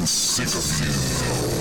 I'm sick of you.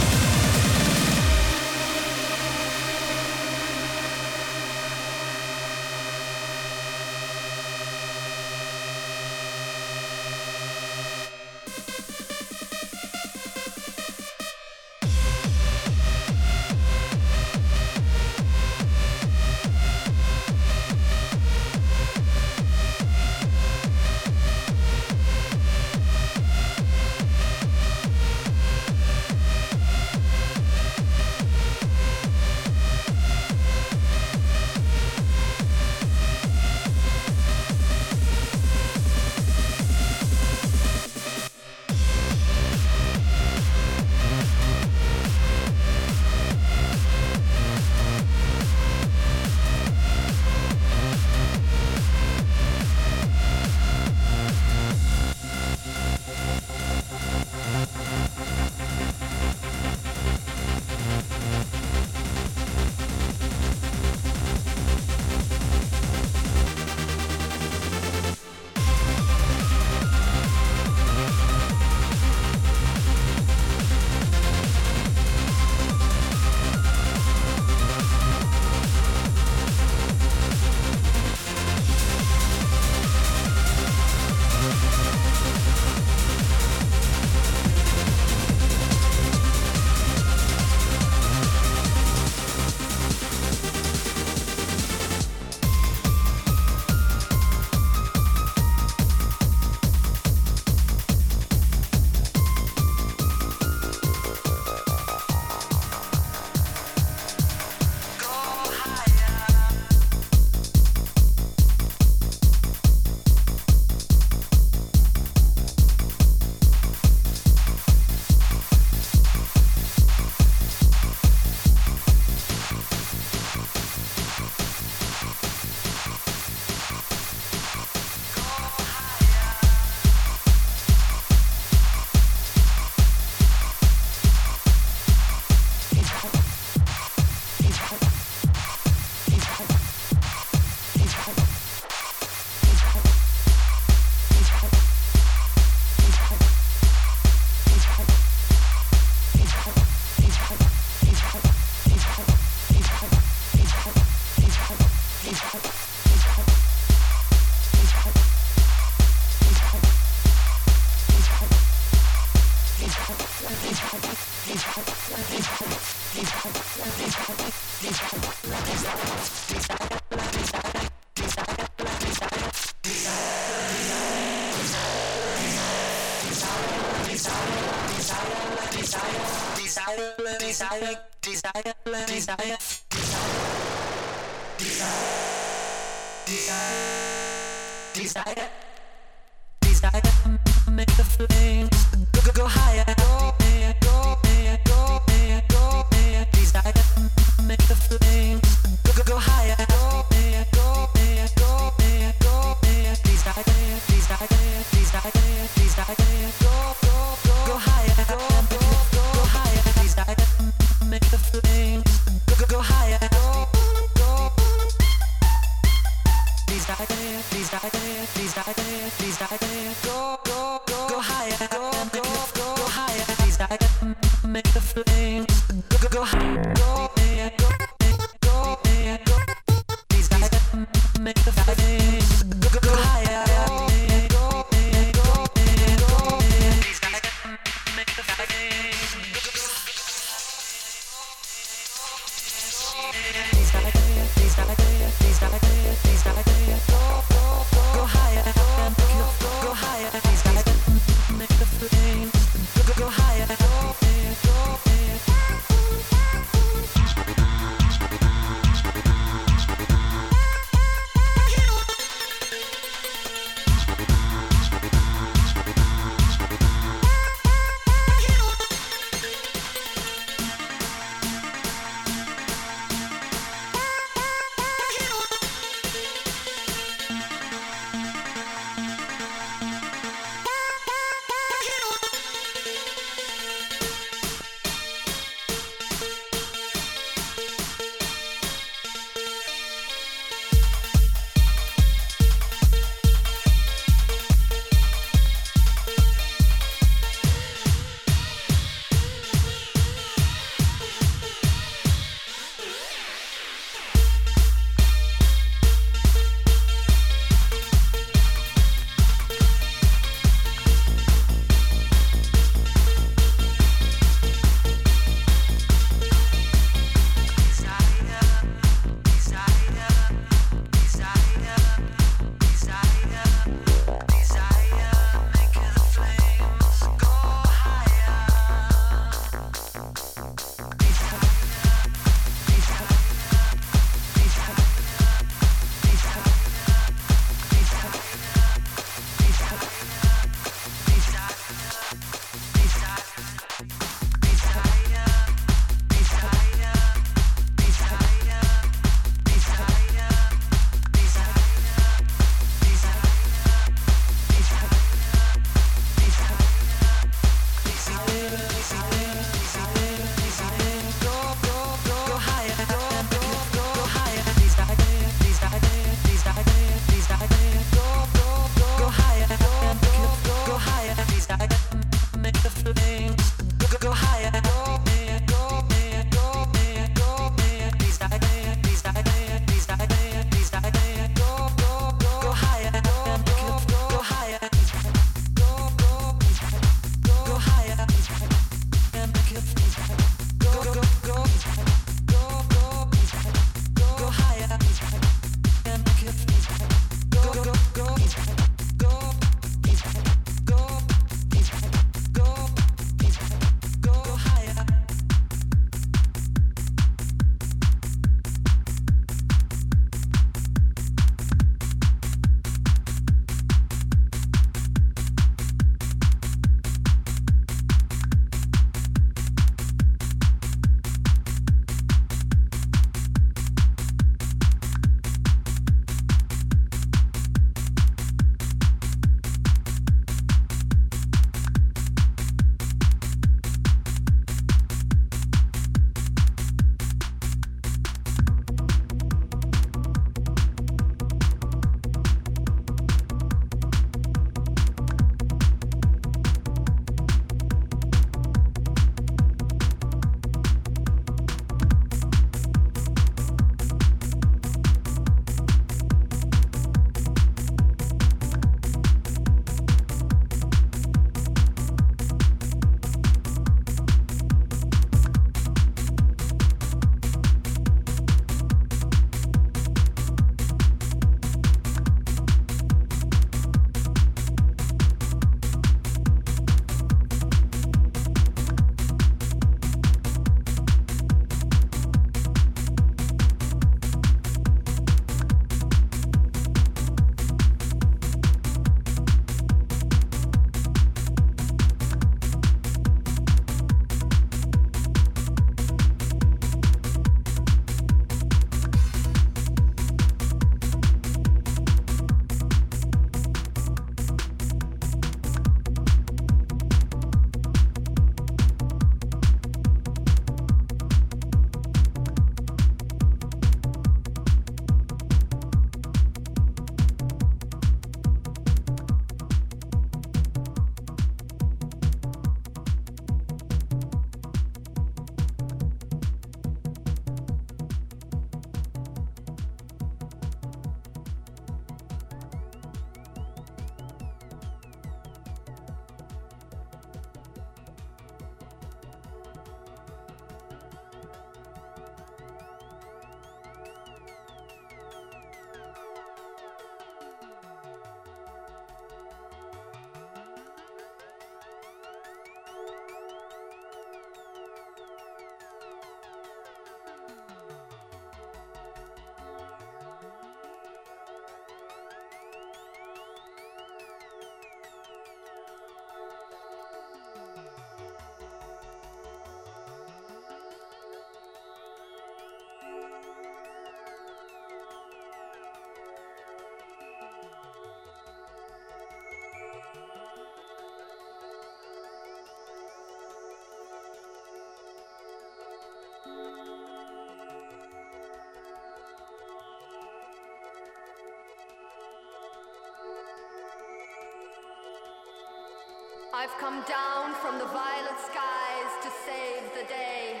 I've come down from the violet skies to save the day.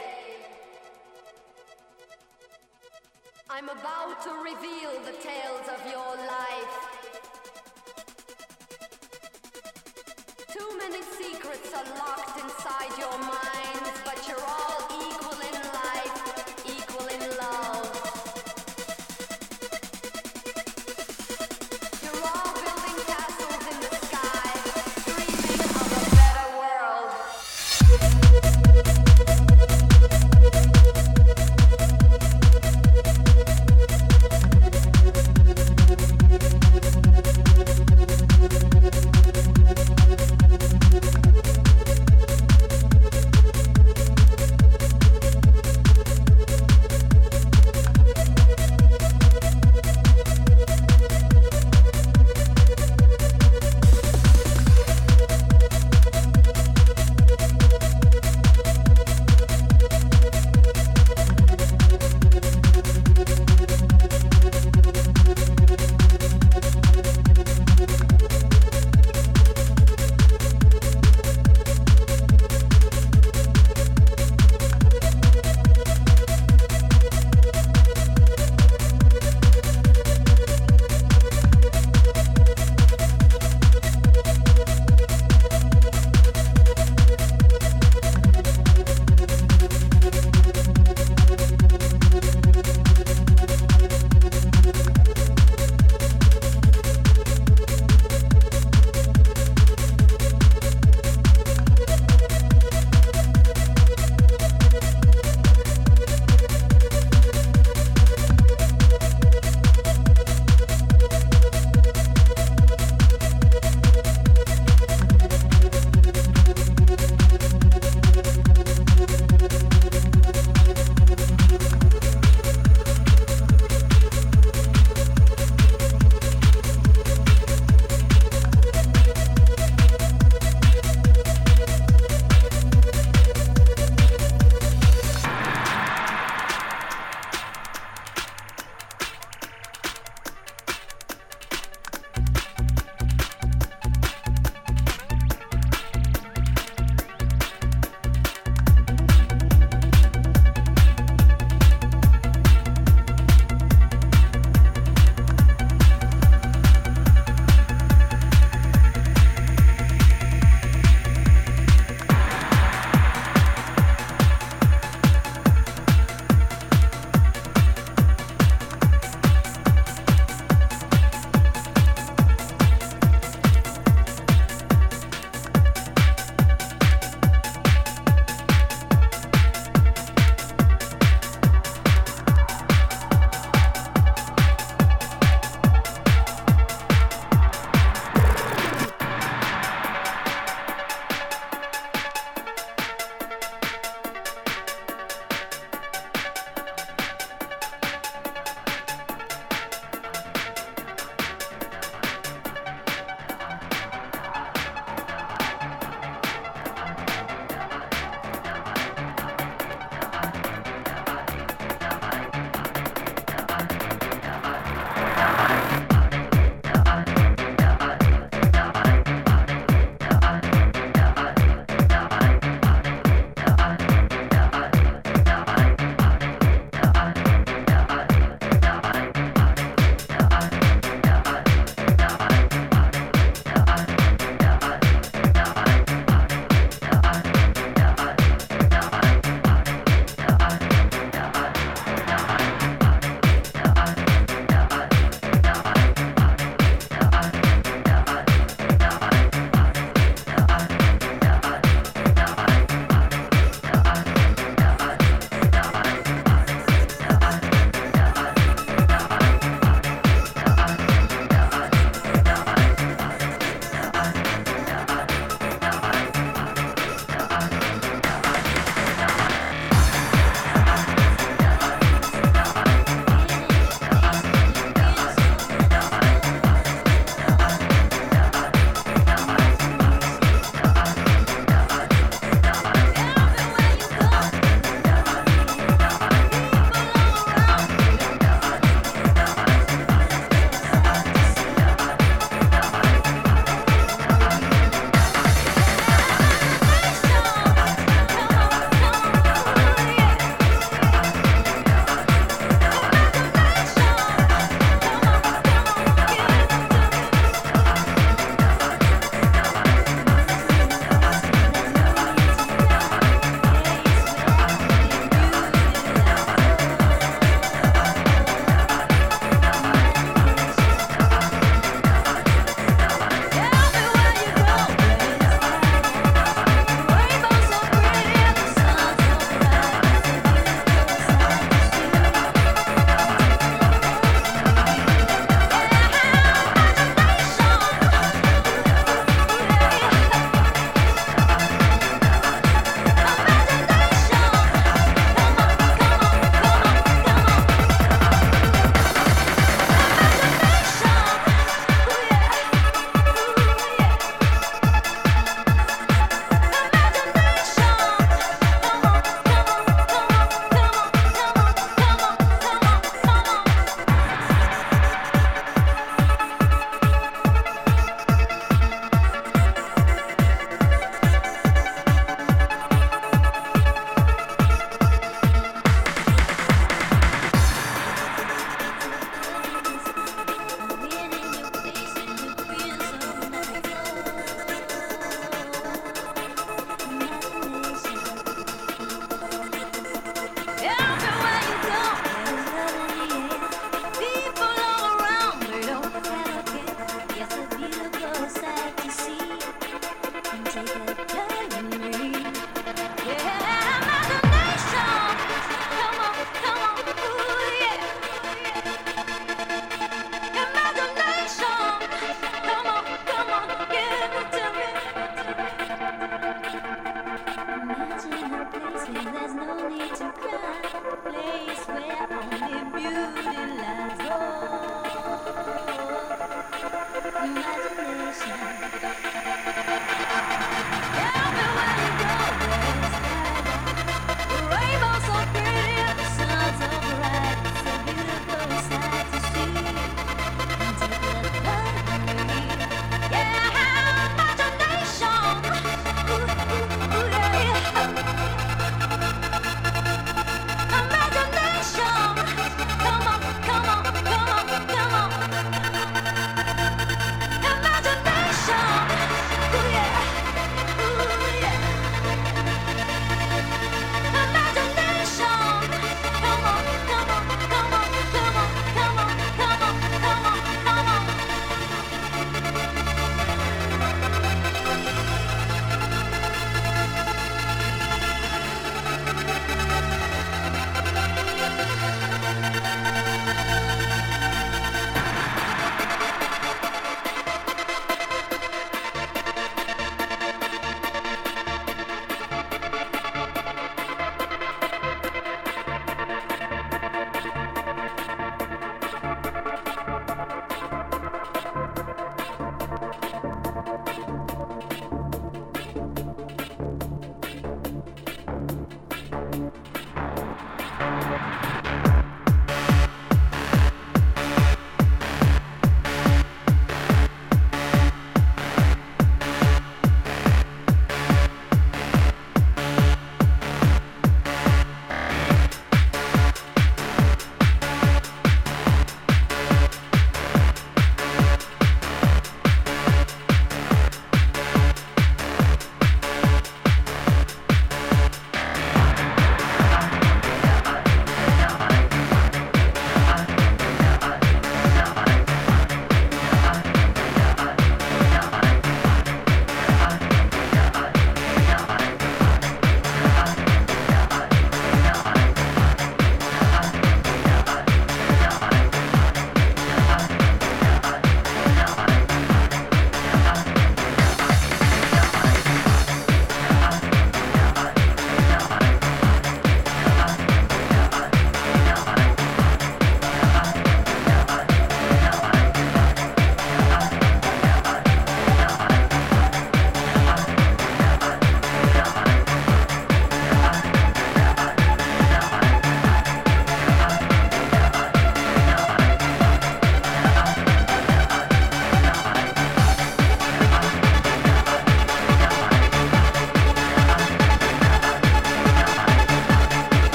I'm about to reveal the tales of your life. Too many secrets are locked inside your minds,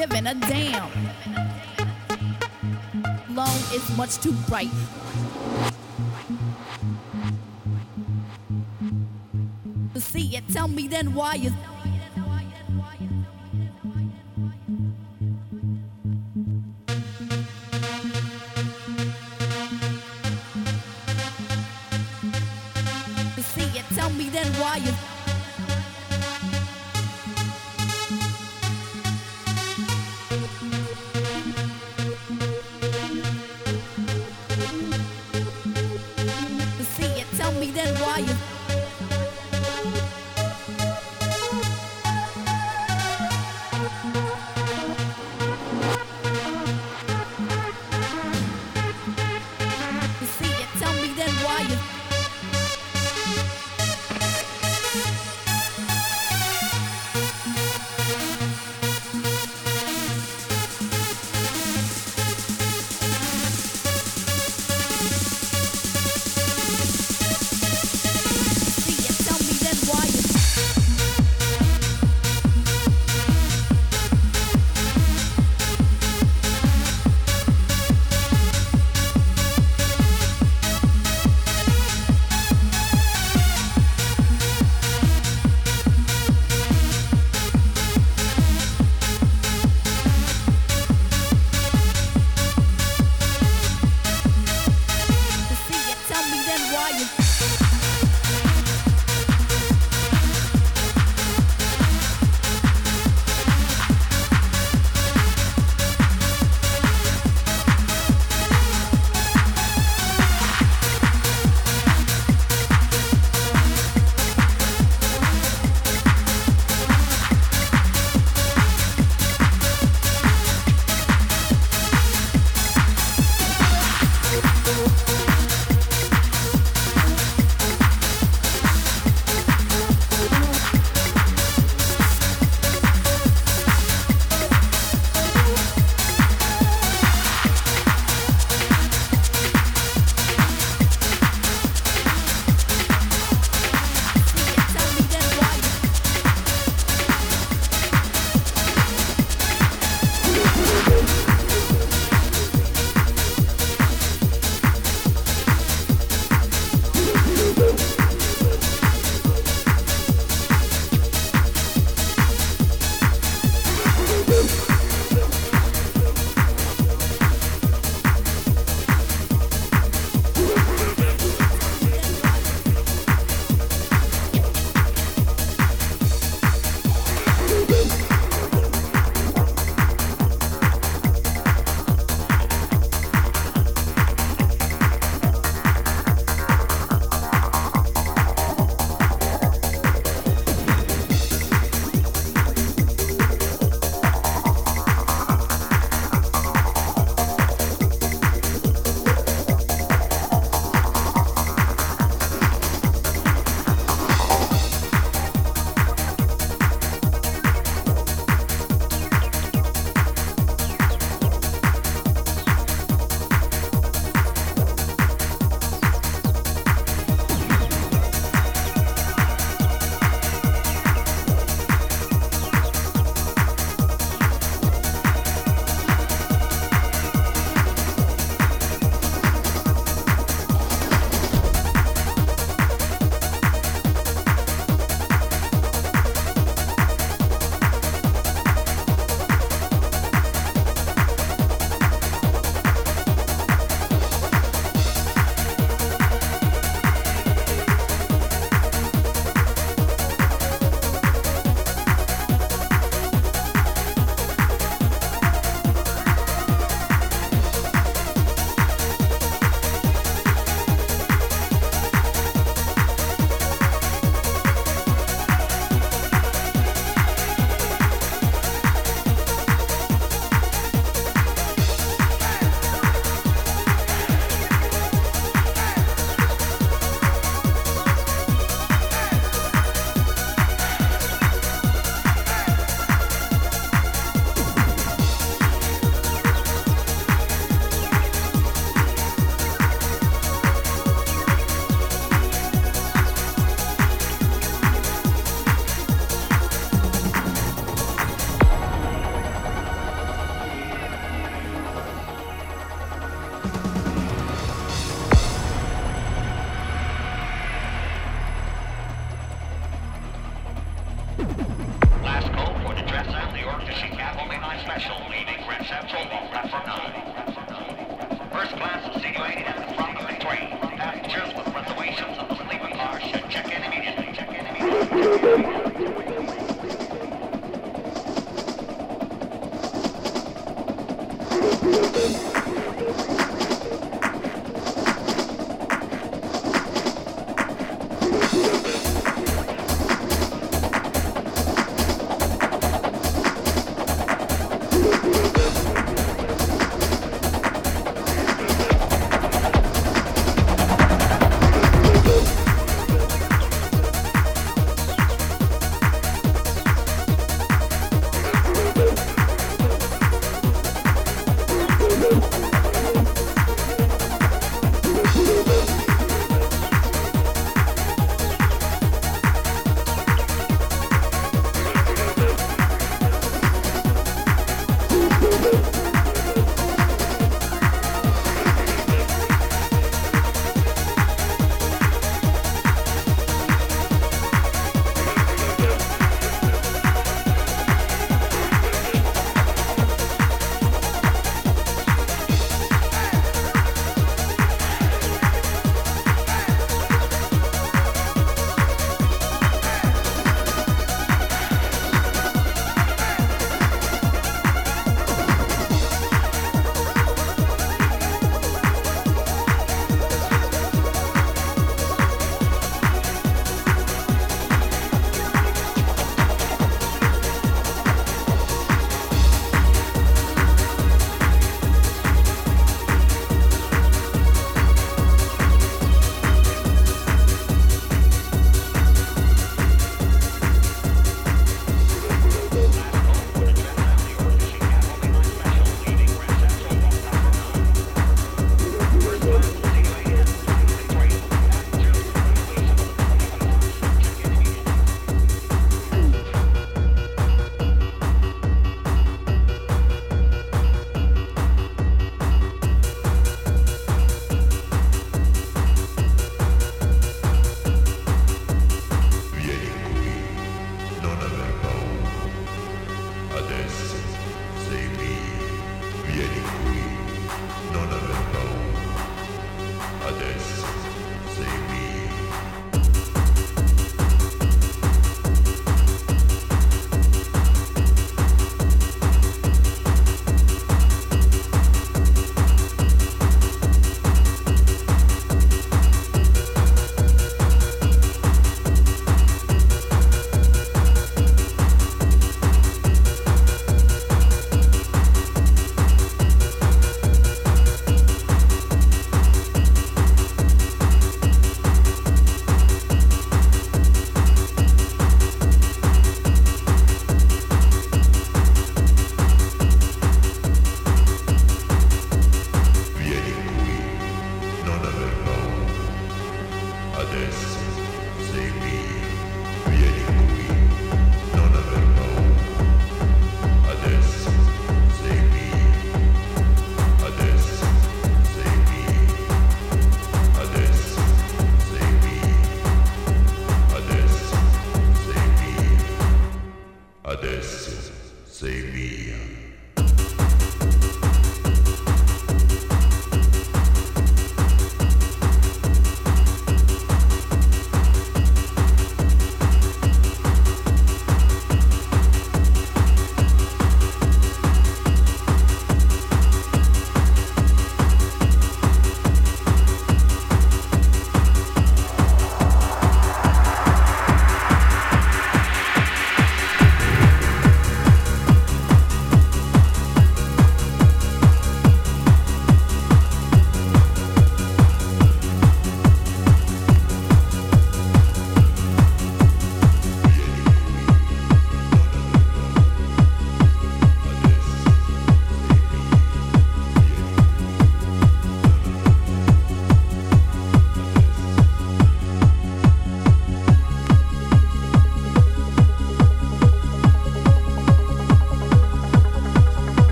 giving a damn. Long is much too bright. To see it, tell me then why is.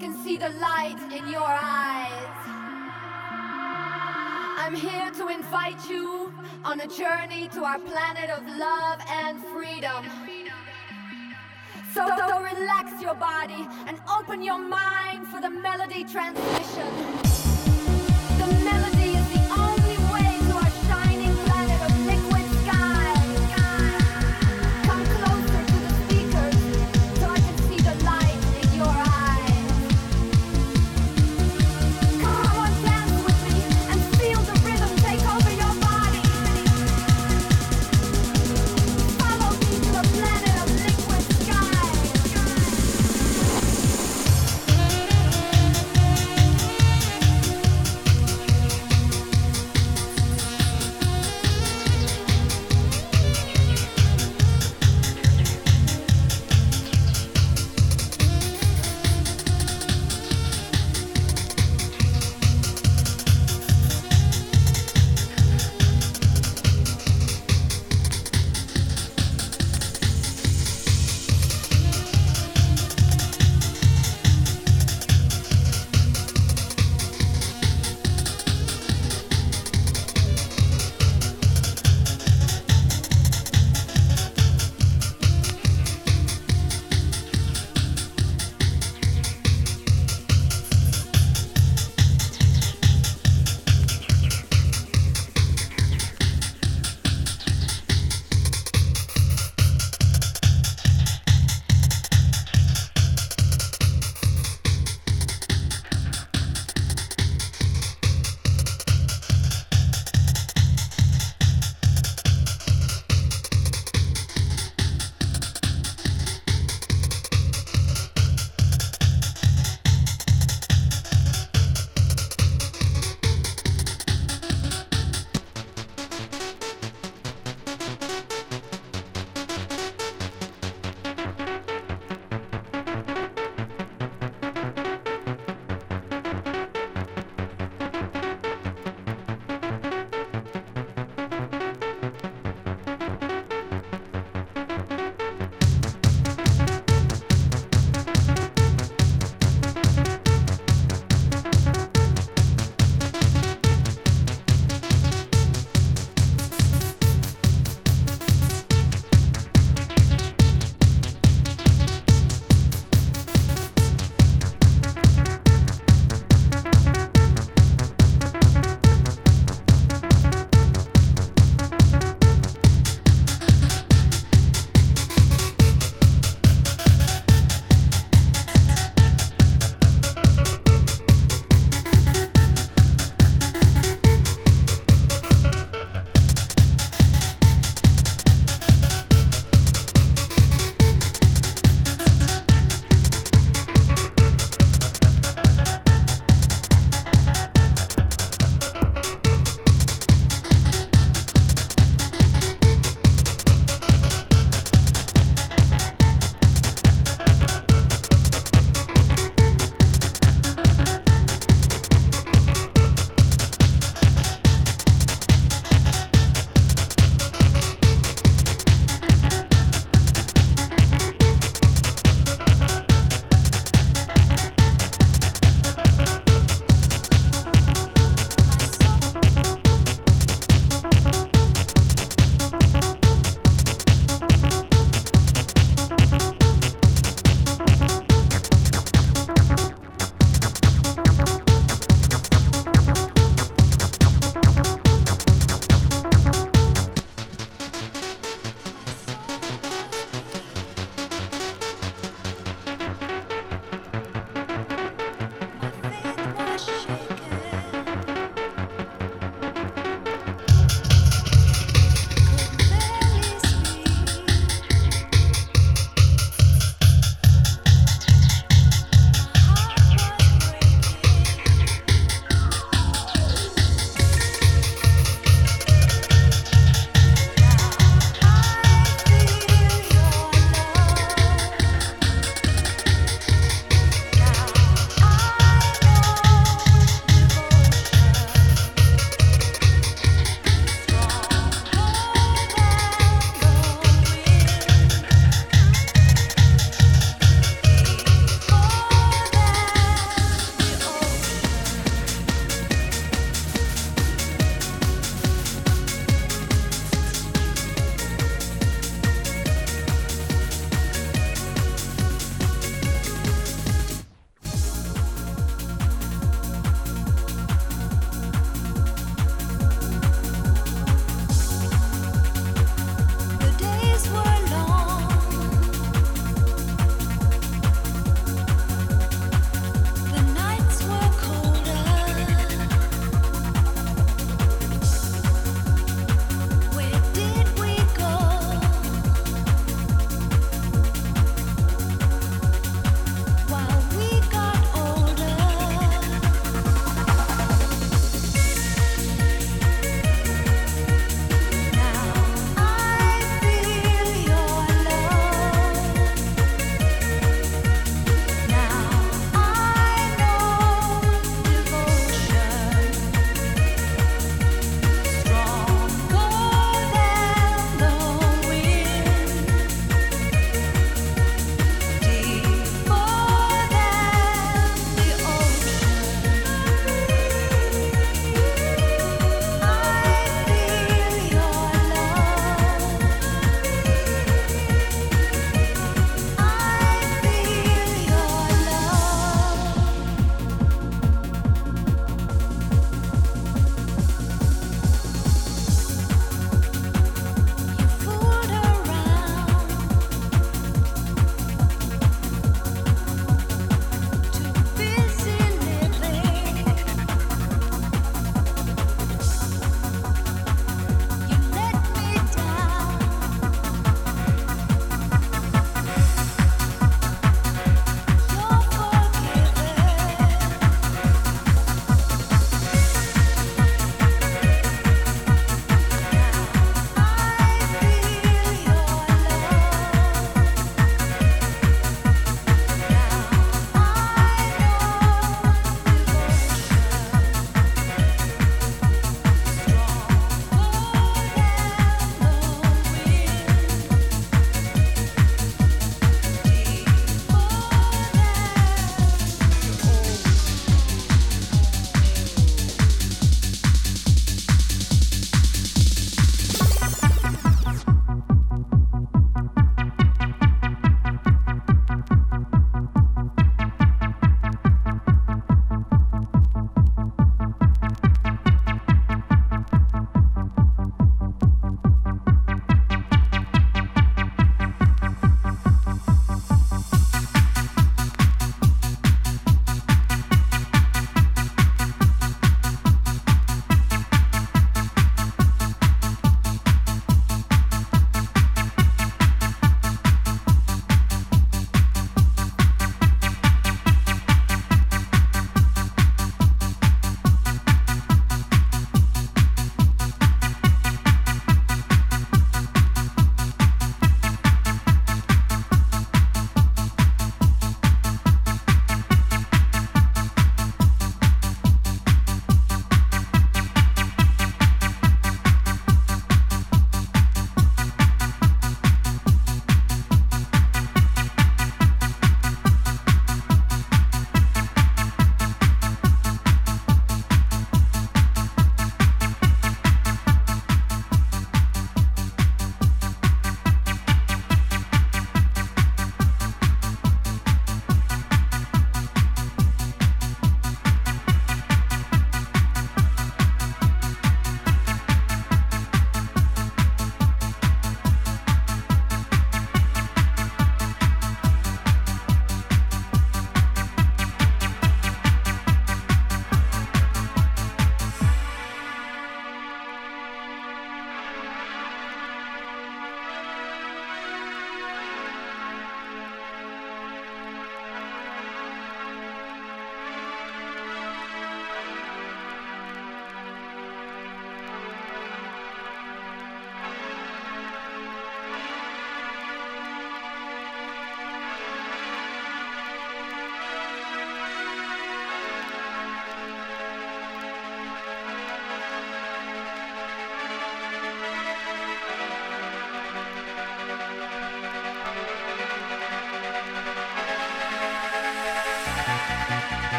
Can see the light in your eyes. I'm here to invite you on a journey to our planet of love and freedom. So, so relax your body and open your mind for the melody transmission.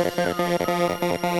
ハハハハ!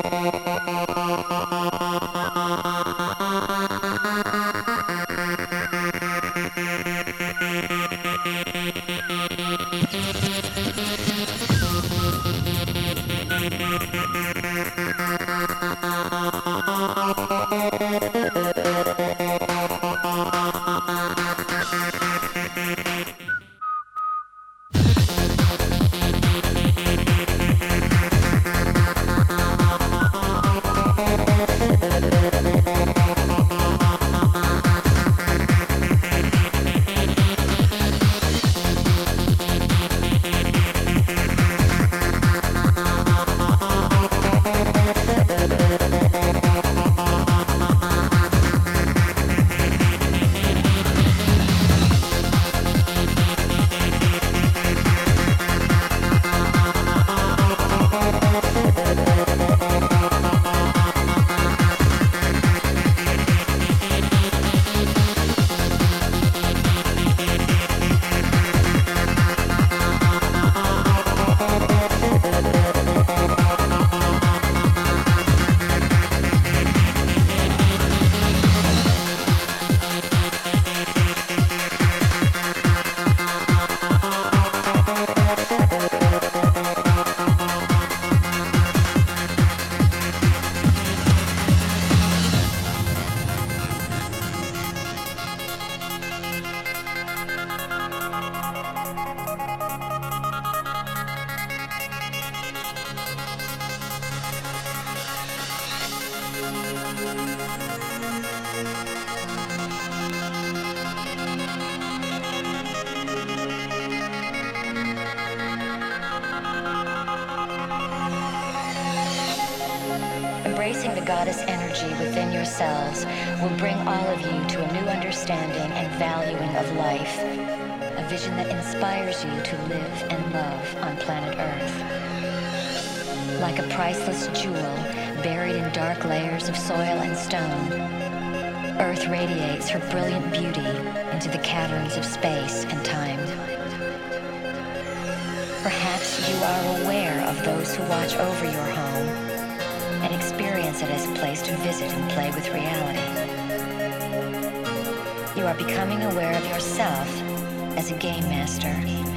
like a priceless jewel buried in dark layers of soil and stone. Earth radiates her brilliant beauty into the caverns of space and time. Perhaps you are aware of those who watch over your home and experience it as a place to visit and play with reality. You are becoming aware of yourself as a game master.